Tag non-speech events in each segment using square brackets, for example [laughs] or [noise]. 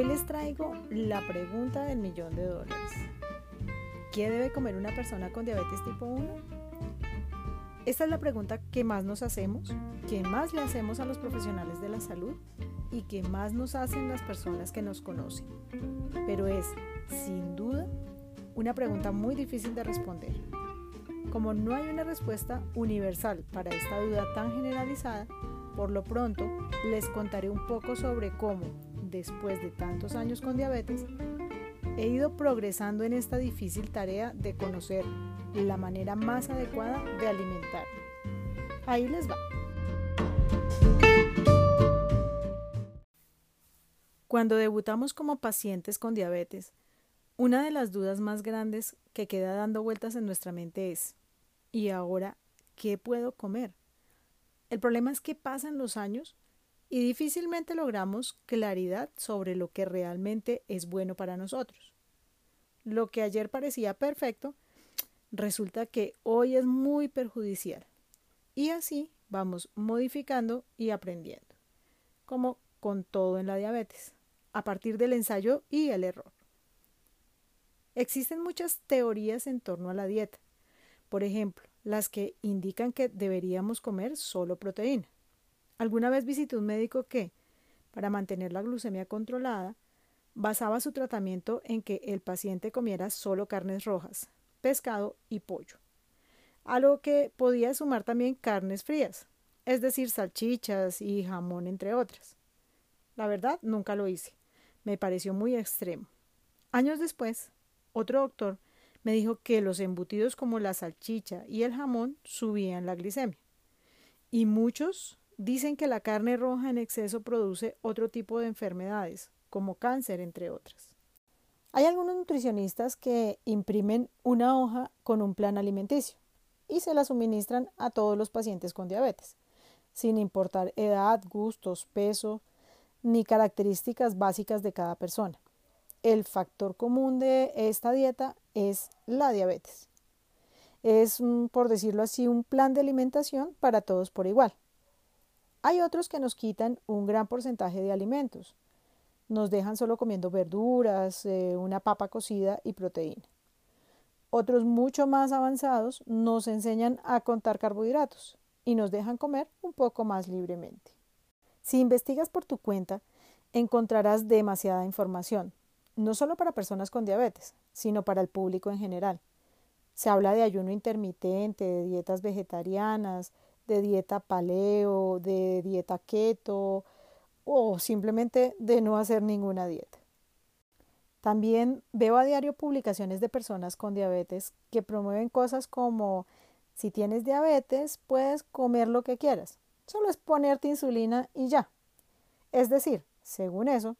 Hoy les traigo la pregunta del millón de dólares. ¿Qué debe comer una persona con diabetes tipo 1? Esta es la pregunta que más nos hacemos, que más le hacemos a los profesionales de la salud y que más nos hacen las personas que nos conocen. Pero es, sin duda, una pregunta muy difícil de responder. Como no hay una respuesta universal para esta duda tan generalizada, por lo pronto les contaré un poco sobre cómo después de tantos años con diabetes, he ido progresando en esta difícil tarea de conocer la manera más adecuada de alimentar. Ahí les va. Cuando debutamos como pacientes con diabetes, una de las dudas más grandes que queda dando vueltas en nuestra mente es, ¿y ahora qué puedo comer? El problema es que pasan los años y difícilmente logramos claridad sobre lo que realmente es bueno para nosotros. Lo que ayer parecía perfecto, resulta que hoy es muy perjudicial. Y así vamos modificando y aprendiendo, como con todo en la diabetes, a partir del ensayo y el error. Existen muchas teorías en torno a la dieta, por ejemplo, las que indican que deberíamos comer solo proteína. Alguna vez visité un médico que, para mantener la glucemia controlada, basaba su tratamiento en que el paciente comiera solo carnes rojas, pescado y pollo, a lo que podía sumar también carnes frías, es decir, salchichas y jamón, entre otras. La verdad, nunca lo hice. Me pareció muy extremo. Años después, otro doctor me dijo que los embutidos como la salchicha y el jamón subían la glicemia. Y muchos Dicen que la carne roja en exceso produce otro tipo de enfermedades, como cáncer, entre otras. Hay algunos nutricionistas que imprimen una hoja con un plan alimenticio y se la suministran a todos los pacientes con diabetes, sin importar edad, gustos, peso, ni características básicas de cada persona. El factor común de esta dieta es la diabetes. Es, por decirlo así, un plan de alimentación para todos por igual. Hay otros que nos quitan un gran porcentaje de alimentos. Nos dejan solo comiendo verduras, eh, una papa cocida y proteína. Otros mucho más avanzados nos enseñan a contar carbohidratos y nos dejan comer un poco más libremente. Si investigas por tu cuenta, encontrarás demasiada información, no solo para personas con diabetes, sino para el público en general. Se habla de ayuno intermitente, de dietas vegetarianas, de dieta paleo, de dieta keto o simplemente de no hacer ninguna dieta. También veo a diario publicaciones de personas con diabetes que promueven cosas como si tienes diabetes puedes comer lo que quieras, solo es ponerte insulina y ya. Es decir, según eso,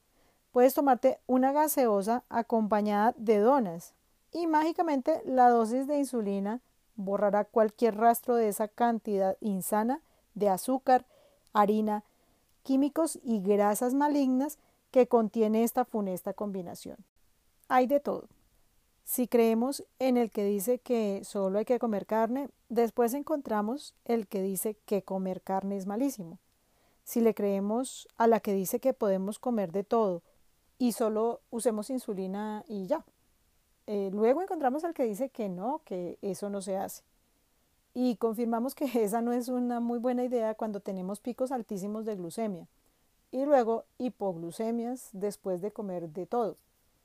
puedes tomarte una gaseosa acompañada de donas y mágicamente la dosis de insulina borrará cualquier rastro de esa cantidad insana de azúcar, harina, químicos y grasas malignas que contiene esta funesta combinación. Hay de todo. Si creemos en el que dice que solo hay que comer carne, después encontramos el que dice que comer carne es malísimo. Si le creemos a la que dice que podemos comer de todo y solo usemos insulina y ya, eh, luego encontramos al que dice que no, que eso no se hace. Y confirmamos que [laughs] esa no es una muy buena idea cuando tenemos picos altísimos de glucemia. Y luego hipoglucemias después de comer de todo.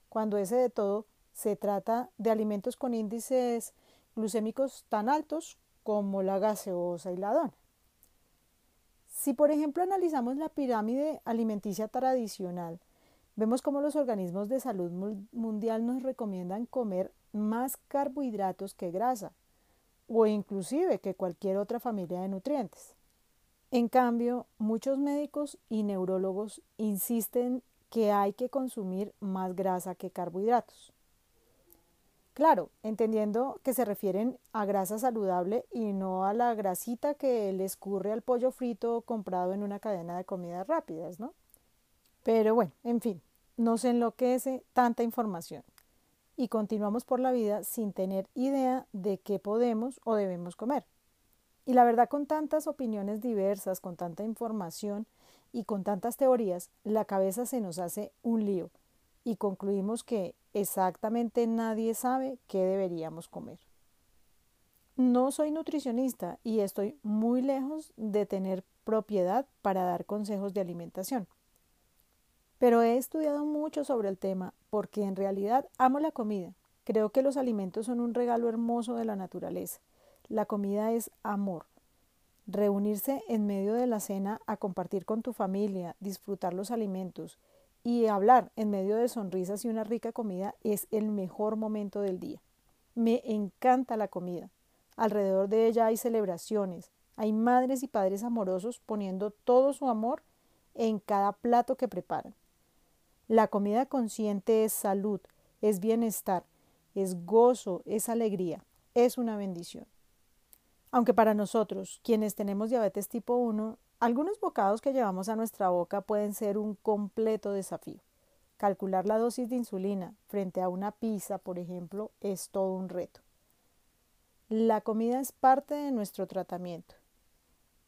Cuando ese de todo se trata de alimentos con índices glucémicos tan altos como la gaseosa y la dona. Si por ejemplo analizamos la pirámide alimenticia tradicional, Vemos cómo los organismos de salud mundial nos recomiendan comer más carbohidratos que grasa, o inclusive que cualquier otra familia de nutrientes. En cambio, muchos médicos y neurólogos insisten que hay que consumir más grasa que carbohidratos. Claro, entendiendo que se refieren a grasa saludable y no a la grasita que le escurre al pollo frito comprado en una cadena de comidas rápidas, ¿no? Pero bueno, en fin, nos enloquece tanta información y continuamos por la vida sin tener idea de qué podemos o debemos comer. Y la verdad, con tantas opiniones diversas, con tanta información y con tantas teorías, la cabeza se nos hace un lío y concluimos que exactamente nadie sabe qué deberíamos comer. No soy nutricionista y estoy muy lejos de tener propiedad para dar consejos de alimentación. Pero he estudiado mucho sobre el tema porque en realidad amo la comida. Creo que los alimentos son un regalo hermoso de la naturaleza. La comida es amor. Reunirse en medio de la cena a compartir con tu familia, disfrutar los alimentos y hablar en medio de sonrisas y una rica comida es el mejor momento del día. Me encanta la comida. Alrededor de ella hay celebraciones, hay madres y padres amorosos poniendo todo su amor en cada plato que preparan. La comida consciente es salud, es bienestar, es gozo, es alegría, es una bendición. Aunque para nosotros, quienes tenemos diabetes tipo 1, algunos bocados que llevamos a nuestra boca pueden ser un completo desafío. Calcular la dosis de insulina frente a una pizza, por ejemplo, es todo un reto. La comida es parte de nuestro tratamiento.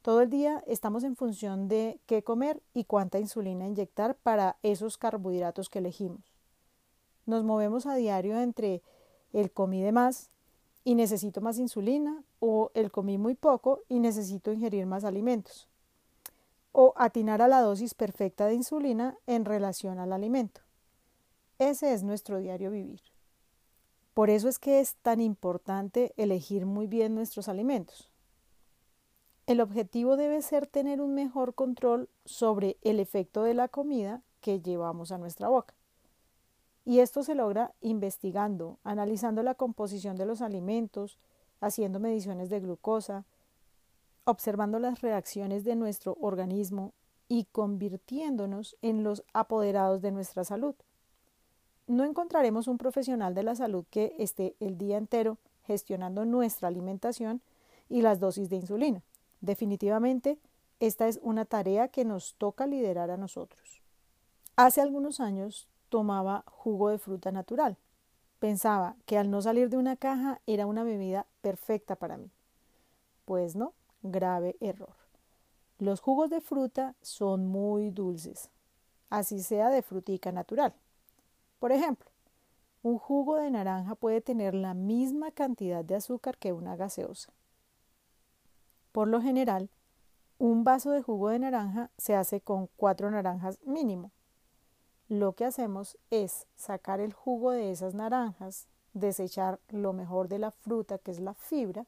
Todo el día estamos en función de qué comer y cuánta insulina inyectar para esos carbohidratos que elegimos. Nos movemos a diario entre el comí de más y necesito más insulina o el comí muy poco y necesito ingerir más alimentos. O atinar a la dosis perfecta de insulina en relación al alimento. Ese es nuestro diario vivir. Por eso es que es tan importante elegir muy bien nuestros alimentos. El objetivo debe ser tener un mejor control sobre el efecto de la comida que llevamos a nuestra boca. Y esto se logra investigando, analizando la composición de los alimentos, haciendo mediciones de glucosa, observando las reacciones de nuestro organismo y convirtiéndonos en los apoderados de nuestra salud no encontraremos un profesional de la salud que esté el día entero gestionando nuestra alimentación y las dosis de insulina. Definitivamente, esta es una tarea que nos toca liderar a nosotros. Hace algunos años tomaba jugo de fruta natural. Pensaba que al no salir de una caja era una bebida perfecta para mí. Pues no, grave error. Los jugos de fruta son muy dulces, así sea de frutica natural. Por ejemplo, un jugo de naranja puede tener la misma cantidad de azúcar que una gaseosa. Por lo general, un vaso de jugo de naranja se hace con cuatro naranjas mínimo. Lo que hacemos es sacar el jugo de esas naranjas, desechar lo mejor de la fruta, que es la fibra,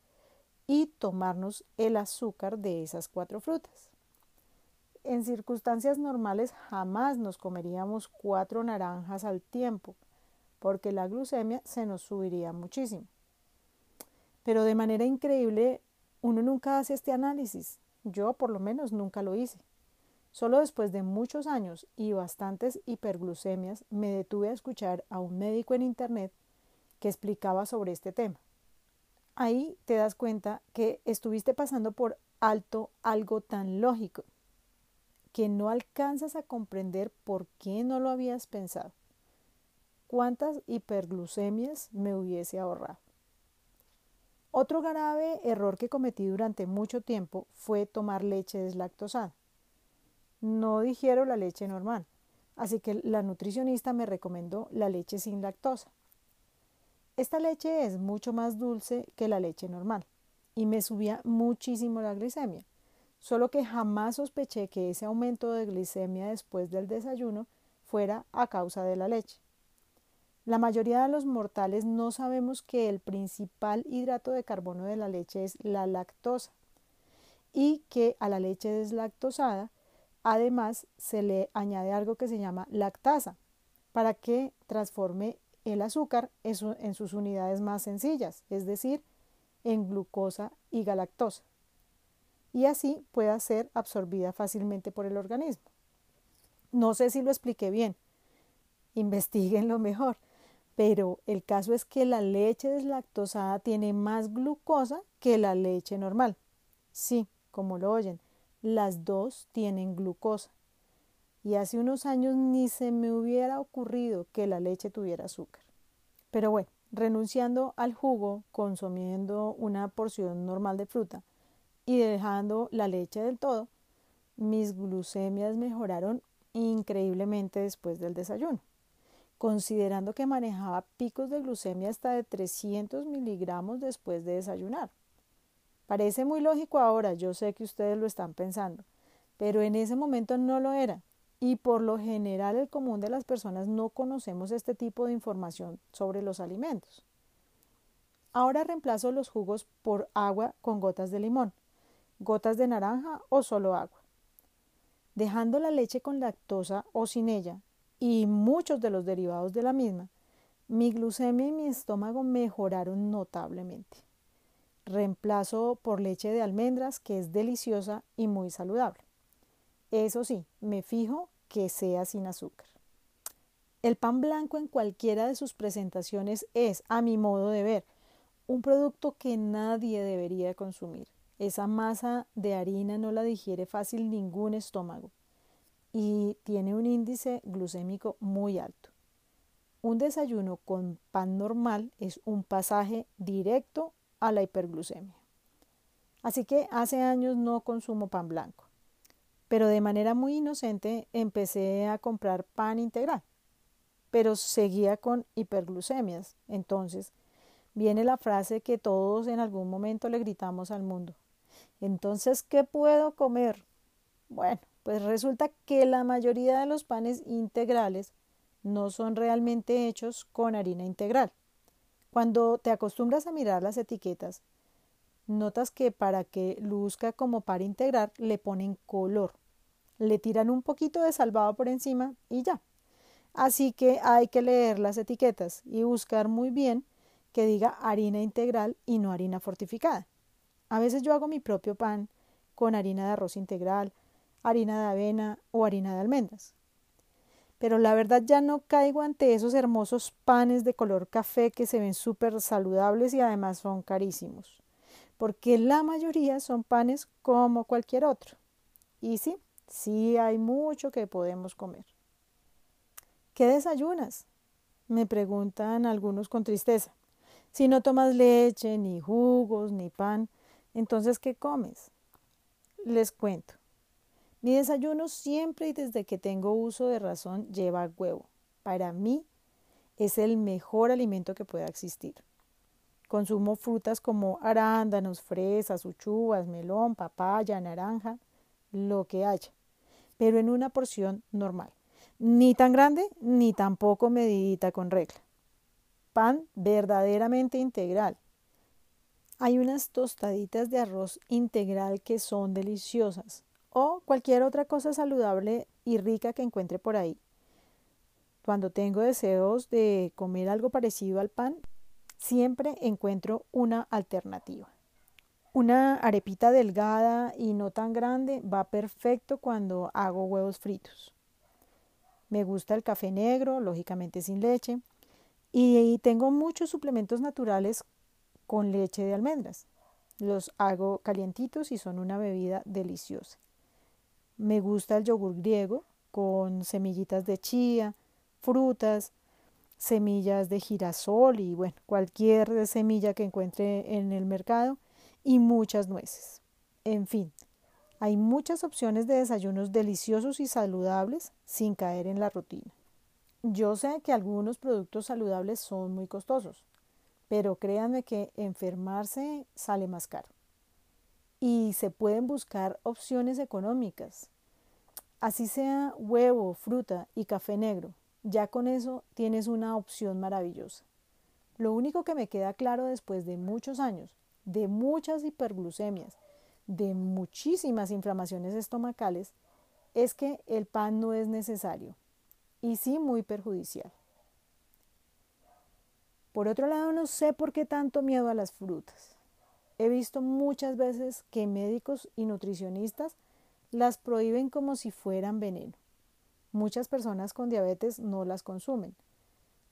y tomarnos el azúcar de esas cuatro frutas. En circunstancias normales jamás nos comeríamos cuatro naranjas al tiempo, porque la glucemia se nos subiría muchísimo. Pero de manera increíble, uno nunca hace este análisis. Yo por lo menos nunca lo hice. Solo después de muchos años y bastantes hiperglucemias me detuve a escuchar a un médico en Internet que explicaba sobre este tema. Ahí te das cuenta que estuviste pasando por alto algo tan lógico que no alcanzas a comprender por qué no lo habías pensado. ¿Cuántas hiperglucemias me hubiese ahorrado? Otro grave error que cometí durante mucho tiempo fue tomar leche deslactosada. No digiero la leche normal, así que la nutricionista me recomendó la leche sin lactosa. Esta leche es mucho más dulce que la leche normal y me subía muchísimo la glicemia solo que jamás sospeché que ese aumento de glicemia después del desayuno fuera a causa de la leche. La mayoría de los mortales no sabemos que el principal hidrato de carbono de la leche es la lactosa y que a la leche deslactosada además se le añade algo que se llama lactasa para que transforme el azúcar en sus unidades más sencillas, es decir, en glucosa y galactosa. Y así pueda ser absorbida fácilmente por el organismo. No sé si lo expliqué bien, investiguenlo mejor, pero el caso es que la leche deslactosada tiene más glucosa que la leche normal. Sí, como lo oyen, las dos tienen glucosa. Y hace unos años ni se me hubiera ocurrido que la leche tuviera azúcar. Pero bueno, renunciando al jugo, consumiendo una porción normal de fruta, y dejando la leche del todo, mis glucemias mejoraron increíblemente después del desayuno. Considerando que manejaba picos de glucemia hasta de 300 miligramos después de desayunar. Parece muy lógico ahora, yo sé que ustedes lo están pensando, pero en ese momento no lo era. Y por lo general el común de las personas no conocemos este tipo de información sobre los alimentos. Ahora reemplazo los jugos por agua con gotas de limón, gotas de naranja o solo agua. Dejando la leche con lactosa o sin ella y muchos de los derivados de la misma, mi glucemia y mi estómago mejoraron notablemente reemplazo por leche de almendras, que es deliciosa y muy saludable. Eso sí, me fijo que sea sin azúcar. El pan blanco en cualquiera de sus presentaciones es, a mi modo de ver, un producto que nadie debería consumir. Esa masa de harina no la digiere fácil ningún estómago y tiene un índice glucémico muy alto. Un desayuno con pan normal es un pasaje directo a la hiperglucemia. Así que hace años no consumo pan blanco, pero de manera muy inocente empecé a comprar pan integral, pero seguía con hiperglucemias. Entonces viene la frase que todos en algún momento le gritamos al mundo. Entonces, ¿qué puedo comer? Bueno, pues resulta que la mayoría de los panes integrales no son realmente hechos con harina integral. Cuando te acostumbras a mirar las etiquetas, notas que para que luzca como para integrar le ponen color, le tiran un poquito de salvado por encima y ya. Así que hay que leer las etiquetas y buscar muy bien que diga harina integral y no harina fortificada. A veces yo hago mi propio pan con harina de arroz integral, harina de avena o harina de almendras pero la verdad ya no caigo ante esos hermosos panes de color café que se ven súper saludables y además son carísimos, porque la mayoría son panes como cualquier otro. Y sí, sí hay mucho que podemos comer. ¿Qué desayunas? Me preguntan algunos con tristeza. Si no tomas leche, ni jugos, ni pan, entonces ¿qué comes? Les cuento. Mi desayuno siempre y desde que tengo uso de razón lleva huevo. Para mí es el mejor alimento que pueda existir. Consumo frutas como arándanos, fresas, uchuvas, melón, papaya, naranja, lo que haya, pero en una porción normal. Ni tan grande ni tampoco medidita con regla. Pan verdaderamente integral. Hay unas tostaditas de arroz integral que son deliciosas o cualquier otra cosa saludable y rica que encuentre por ahí. Cuando tengo deseos de comer algo parecido al pan, siempre encuentro una alternativa. Una arepita delgada y no tan grande va perfecto cuando hago huevos fritos. Me gusta el café negro, lógicamente sin leche, y tengo muchos suplementos naturales con leche de almendras. Los hago calientitos y son una bebida deliciosa. Me gusta el yogur griego con semillitas de chía, frutas, semillas de girasol y bueno, cualquier semilla que encuentre en el mercado y muchas nueces. En fin, hay muchas opciones de desayunos deliciosos y saludables sin caer en la rutina. Yo sé que algunos productos saludables son muy costosos, pero créanme que enfermarse sale más caro y se pueden buscar opciones económicas. Así sea huevo, fruta y café negro, ya con eso tienes una opción maravillosa. Lo único que me queda claro después de muchos años, de muchas hiperglucemias, de muchísimas inflamaciones estomacales, es que el pan no es necesario y sí muy perjudicial. Por otro lado, no sé por qué tanto miedo a las frutas. He visto muchas veces que médicos y nutricionistas las prohíben como si fueran veneno. Muchas personas con diabetes no las consumen.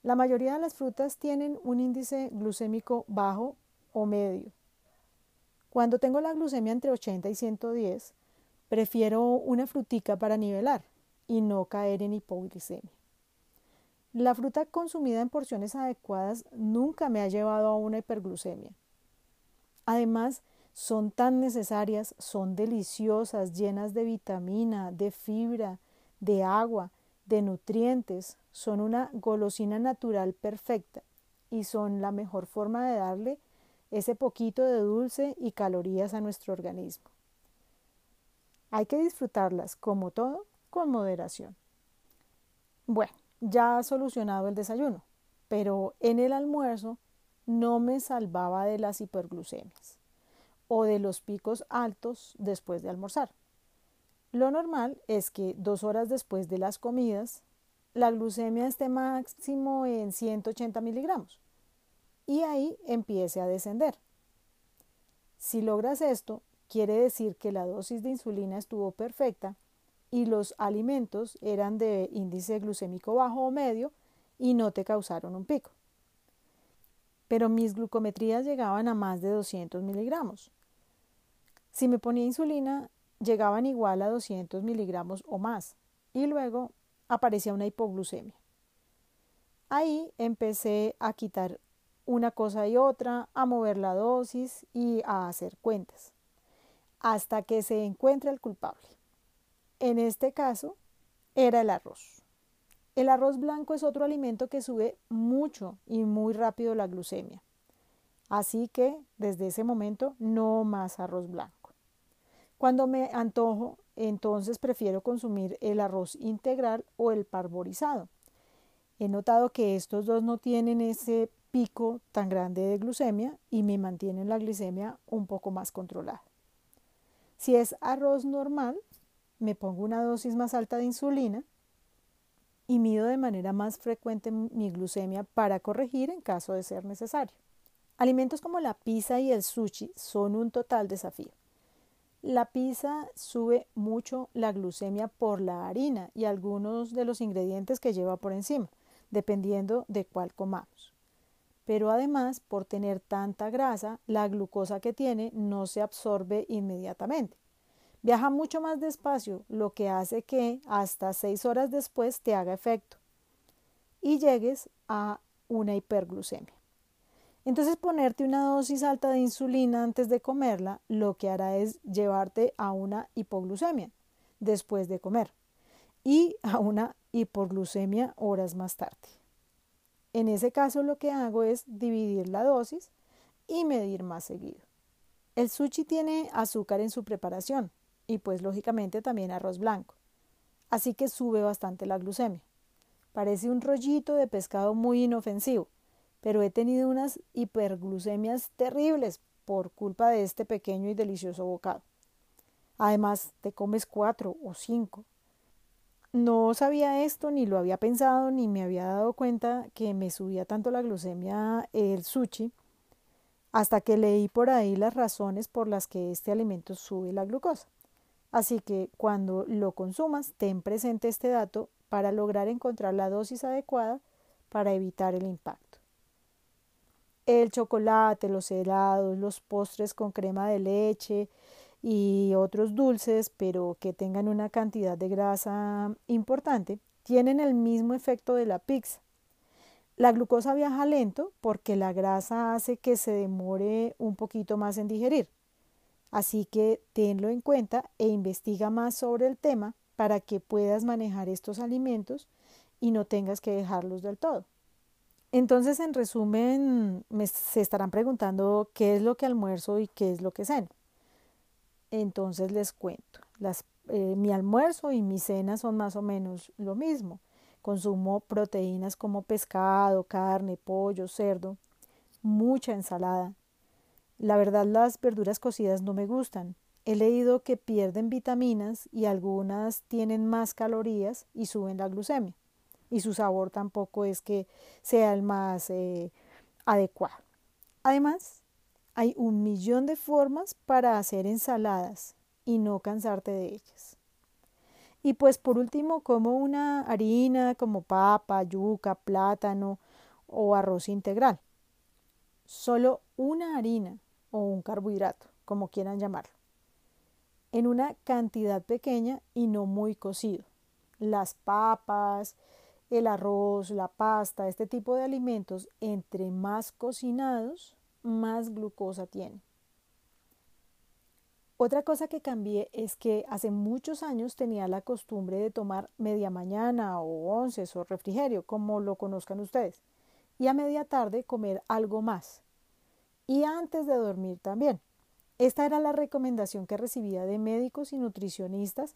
La mayoría de las frutas tienen un índice glucémico bajo o medio. Cuando tengo la glucemia entre 80 y 110, prefiero una frutica para nivelar y no caer en hipoglicemia. La fruta consumida en porciones adecuadas nunca me ha llevado a una hiperglucemia. Además, son tan necesarias, son deliciosas, llenas de vitamina, de fibra, de agua de nutrientes, son una golosina natural perfecta y son la mejor forma de darle ese poquito de dulce y calorías a nuestro organismo. Hay que disfrutarlas, como todo, con moderación. Bueno, ya ha solucionado el desayuno, pero en el almuerzo no me salvaba de las hiperglucemias o de los picos altos después de almorzar. Lo normal es que dos horas después de las comidas la glucemia esté máximo en 180 miligramos y ahí empiece a descender. Si logras esto, quiere decir que la dosis de insulina estuvo perfecta y los alimentos eran de índice glucémico bajo o medio y no te causaron un pico. Pero mis glucometrías llegaban a más de 200 miligramos. Si me ponía insulina, llegaban igual a 200 miligramos o más y luego aparecía una hipoglucemia. Ahí empecé a quitar una cosa y otra, a mover la dosis y a hacer cuentas, hasta que se encuentre el culpable. En este caso, era el arroz. El arroz blanco es otro alimento que sube mucho y muy rápido la glucemia. Así que desde ese momento no más arroz blanco. Cuando me antojo, entonces prefiero consumir el arroz integral o el parborizado. He notado que estos dos no tienen ese pico tan grande de glucemia y me mantienen la glicemia un poco más controlada. Si es arroz normal, me pongo una dosis más alta de insulina y mido de manera más frecuente mi glucemia para corregir en caso de ser necesario. Alimentos como la pizza y el sushi son un total desafío. La pizza sube mucho la glucemia por la harina y algunos de los ingredientes que lleva por encima, dependiendo de cuál comamos. Pero además, por tener tanta grasa, la glucosa que tiene no se absorbe inmediatamente. Viaja mucho más despacio, lo que hace que hasta seis horas después te haga efecto y llegues a una hiperglucemia. Entonces ponerte una dosis alta de insulina antes de comerla lo que hará es llevarte a una hipoglucemia después de comer y a una hipoglucemia horas más tarde. En ese caso lo que hago es dividir la dosis y medir más seguido. El sushi tiene azúcar en su preparación y pues lógicamente también arroz blanco, así que sube bastante la glucemia. Parece un rollito de pescado muy inofensivo, pero he tenido unas hiperglucemias terribles por culpa de este pequeño y delicioso bocado. Además, te comes cuatro o cinco. No sabía esto, ni lo había pensado, ni me había dado cuenta que me subía tanto la glucemia el sushi, hasta que leí por ahí las razones por las que este alimento sube la glucosa. Así que cuando lo consumas, ten presente este dato para lograr encontrar la dosis adecuada para evitar el impacto el chocolate, los helados, los postres con crema de leche y otros dulces, pero que tengan una cantidad de grasa importante, tienen el mismo efecto de la pizza. La glucosa viaja lento porque la grasa hace que se demore un poquito más en digerir. Así que tenlo en cuenta e investiga más sobre el tema para que puedas manejar estos alimentos y no tengas que dejarlos del todo. Entonces, en resumen, me, se estarán preguntando qué es lo que almuerzo y qué es lo que ceno. Entonces les cuento. Eh, mi almuerzo y mi cena son más o menos lo mismo. Consumo proteínas como pescado, carne, pollo, cerdo, mucha ensalada. La verdad las verduras cocidas no me gustan. He leído que pierden vitaminas y algunas tienen más calorías y suben la glucemia y su sabor tampoco es que sea el más eh, adecuado. Además, hay un millón de formas para hacer ensaladas y no cansarte de ellas. Y pues por último, como una harina como papa, yuca, plátano o arroz integral. Solo una harina o un carbohidrato, como quieran llamarlo. En una cantidad pequeña y no muy cocido. Las papas, el arroz, la pasta, este tipo de alimentos, entre más cocinados, más glucosa tienen. Otra cosa que cambié es que hace muchos años tenía la costumbre de tomar media mañana o once o refrigerio, como lo conozcan ustedes, y a media tarde comer algo más. Y antes de dormir también. Esta era la recomendación que recibía de médicos y nutricionistas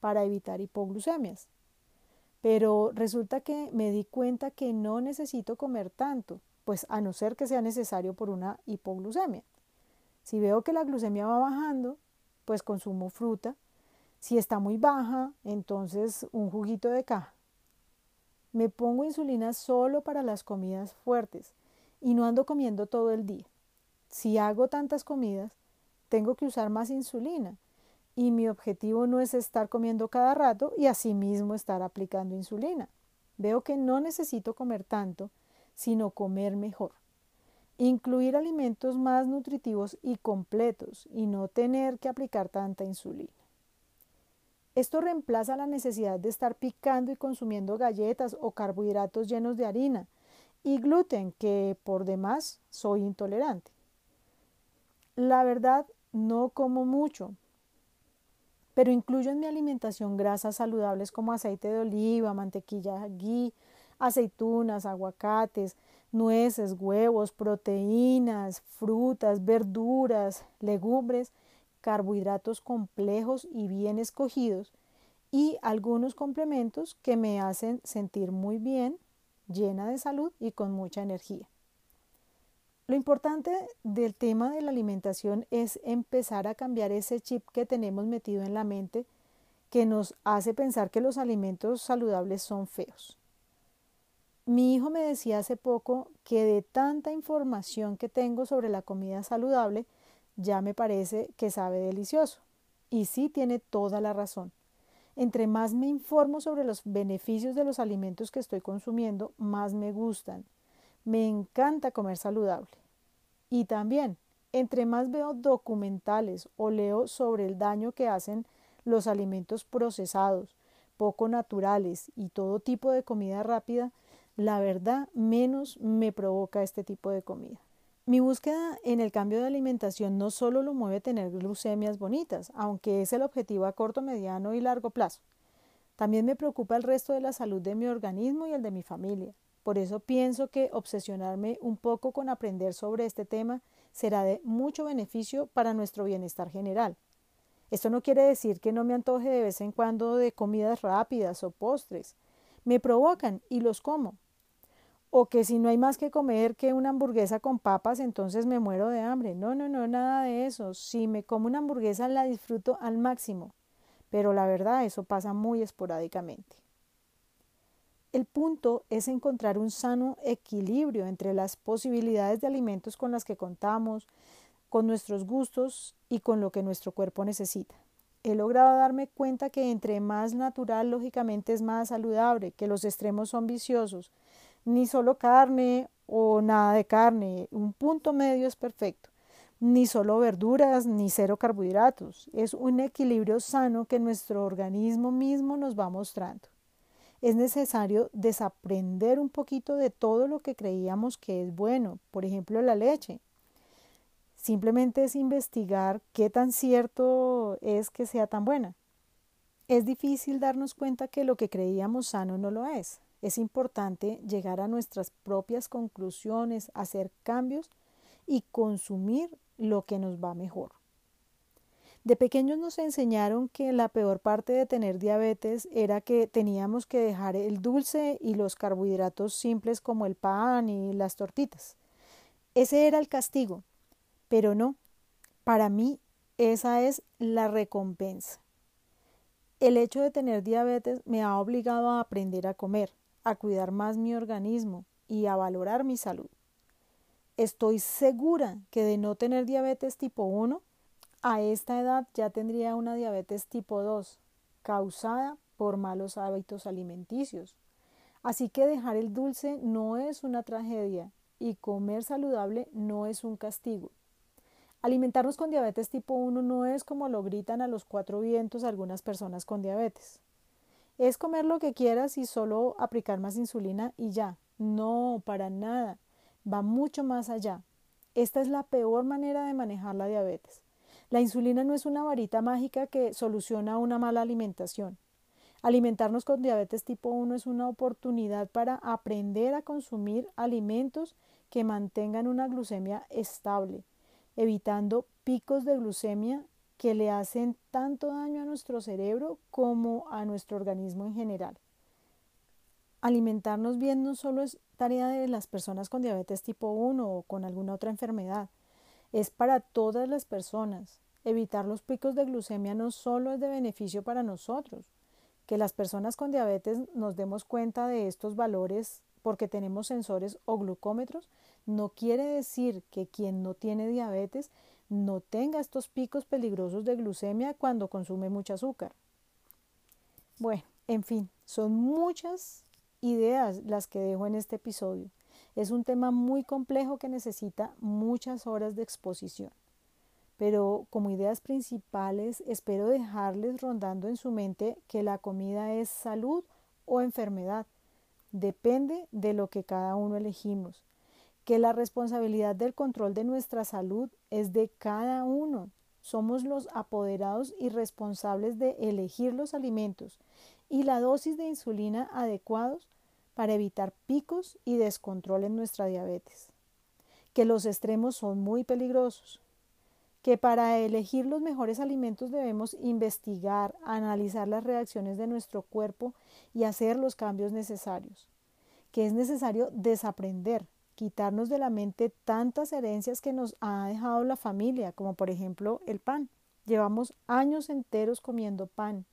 para evitar hipoglucemias. Pero resulta que me di cuenta que no necesito comer tanto, pues a no ser que sea necesario por una hipoglucemia. Si veo que la glucemia va bajando, pues consumo fruta. Si está muy baja, entonces un juguito de caja. Me pongo insulina solo para las comidas fuertes y no ando comiendo todo el día. Si hago tantas comidas, tengo que usar más insulina y mi objetivo no es estar comiendo cada rato y asimismo estar aplicando insulina. Veo que no necesito comer tanto, sino comer mejor. Incluir alimentos más nutritivos y completos y no tener que aplicar tanta insulina. Esto reemplaza la necesidad de estar picando y consumiendo galletas o carbohidratos llenos de harina y gluten, que por demás soy intolerante. La verdad, no como mucho, pero incluyo en mi alimentación grasas saludables como aceite de oliva, mantequilla ghee, aceitunas, aguacates, nueces, huevos, proteínas, frutas, verduras, legumbres, carbohidratos complejos y bien escogidos y algunos complementos que me hacen sentir muy bien, llena de salud y con mucha energía. Lo importante del tema de la alimentación es empezar a cambiar ese chip que tenemos metido en la mente que nos hace pensar que los alimentos saludables son feos. Mi hijo me decía hace poco que de tanta información que tengo sobre la comida saludable, ya me parece que sabe delicioso. Y sí tiene toda la razón. Entre más me informo sobre los beneficios de los alimentos que estoy consumiendo, más me gustan. Me encanta comer saludable. Y también, entre más veo documentales o leo sobre el daño que hacen los alimentos procesados, poco naturales y todo tipo de comida rápida, la verdad menos me provoca este tipo de comida. Mi búsqueda en el cambio de alimentación no solo lo mueve tener glucemias bonitas, aunque es el objetivo a corto, mediano y largo plazo. También me preocupa el resto de la salud de mi organismo y el de mi familia. Por eso pienso que obsesionarme un poco con aprender sobre este tema será de mucho beneficio para nuestro bienestar general. Esto no quiere decir que no me antoje de vez en cuando de comidas rápidas o postres. Me provocan y los como, o que si no hay más que comer que una hamburguesa con papas, entonces me muero de hambre. No, no, no, nada de eso. Si me como una hamburguesa la disfruto al máximo, pero la verdad eso pasa muy esporádicamente. El punto es encontrar un sano equilibrio entre las posibilidades de alimentos con las que contamos, con nuestros gustos y con lo que nuestro cuerpo necesita. He logrado darme cuenta que entre más natural, lógicamente es más saludable, que los extremos son viciosos, ni solo carne o nada de carne, un punto medio es perfecto, ni solo verduras ni cero carbohidratos, es un equilibrio sano que nuestro organismo mismo nos va mostrando. Es necesario desaprender un poquito de todo lo que creíamos que es bueno, por ejemplo la leche. Simplemente es investigar qué tan cierto es que sea tan buena. Es difícil darnos cuenta que lo que creíamos sano no lo es. Es importante llegar a nuestras propias conclusiones, hacer cambios y consumir lo que nos va mejor. De pequeños nos enseñaron que la peor parte de tener diabetes era que teníamos que dejar el dulce y los carbohidratos simples como el pan y las tortitas. Ese era el castigo, pero no, para mí esa es la recompensa. El hecho de tener diabetes me ha obligado a aprender a comer, a cuidar más mi organismo y a valorar mi salud. Estoy segura que de no tener diabetes tipo 1, a esta edad ya tendría una diabetes tipo 2, causada por malos hábitos alimenticios. Así que dejar el dulce no es una tragedia y comer saludable no es un castigo. Alimentarnos con diabetes tipo 1 no es como lo gritan a los cuatro vientos algunas personas con diabetes es comer lo que quieras y solo aplicar más insulina y ya. No, para nada. Va mucho más allá. Esta es la peor manera de manejar la diabetes. La insulina no es una varita mágica que soluciona una mala alimentación. Alimentarnos con diabetes tipo 1 es una oportunidad para aprender a consumir alimentos que mantengan una glucemia estable, evitando picos de glucemia que le hacen tanto daño a nuestro cerebro como a nuestro organismo en general. Alimentarnos bien no solo es tarea de las personas con diabetes tipo 1 o con alguna otra enfermedad, es para todas las personas. Evitar los picos de glucemia no solo es de beneficio para nosotros, que las personas con diabetes nos demos cuenta de estos valores porque tenemos sensores o glucómetros, no quiere decir que quien no tiene diabetes no tenga estos picos peligrosos de glucemia cuando consume mucho azúcar. Bueno, en fin, son muchas ideas las que dejo en este episodio. Es un tema muy complejo que necesita muchas horas de exposición. Pero como ideas principales espero dejarles rondando en su mente que la comida es salud o enfermedad. Depende de lo que cada uno elegimos. Que la responsabilidad del control de nuestra salud es de cada uno. Somos los apoderados y responsables de elegir los alimentos y la dosis de insulina adecuados para evitar picos y descontrol en nuestra diabetes. Que los extremos son muy peligrosos. Que para elegir los mejores alimentos debemos investigar, analizar las reacciones de nuestro cuerpo y hacer los cambios necesarios. Que es necesario desaprender, quitarnos de la mente tantas herencias que nos ha dejado la familia, como por ejemplo el pan. Llevamos años enteros comiendo pan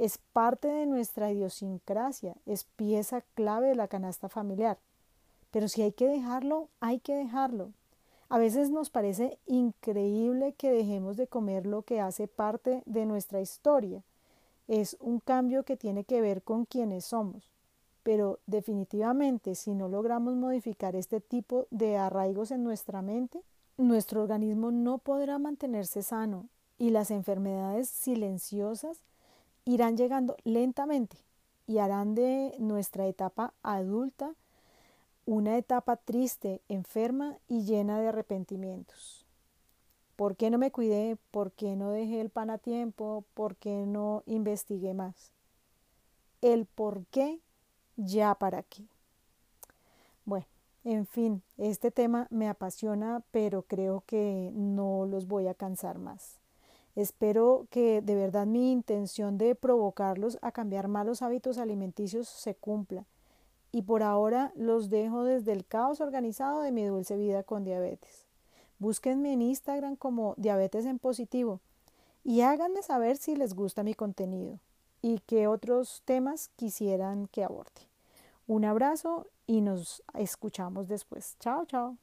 es parte de nuestra idiosincrasia, es pieza clave de la canasta familiar. Pero si hay que dejarlo, hay que dejarlo. A veces nos parece increíble que dejemos de comer lo que hace parte de nuestra historia. Es un cambio que tiene que ver con quienes somos. Pero definitivamente si no logramos modificar este tipo de arraigos en nuestra mente, nuestro organismo no podrá mantenerse sano y las enfermedades silenciosas irán llegando lentamente y harán de nuestra etapa adulta una etapa triste, enferma y llena de arrepentimientos. ¿Por qué no me cuidé? ¿Por qué no dejé el pan a tiempo? ¿Por qué no investigué más? El por qué, ya para qué. Bueno, en fin, este tema me apasiona, pero creo que no los voy a cansar más. Espero que de verdad mi intención de provocarlos a cambiar malos hábitos alimenticios se cumpla. Y por ahora los dejo desde el caos organizado de mi dulce vida con diabetes. Búsquenme en Instagram como Diabetes en Positivo y háganme saber si les gusta mi contenido y qué otros temas quisieran que aborde. Un abrazo y nos escuchamos después. Chao, chao.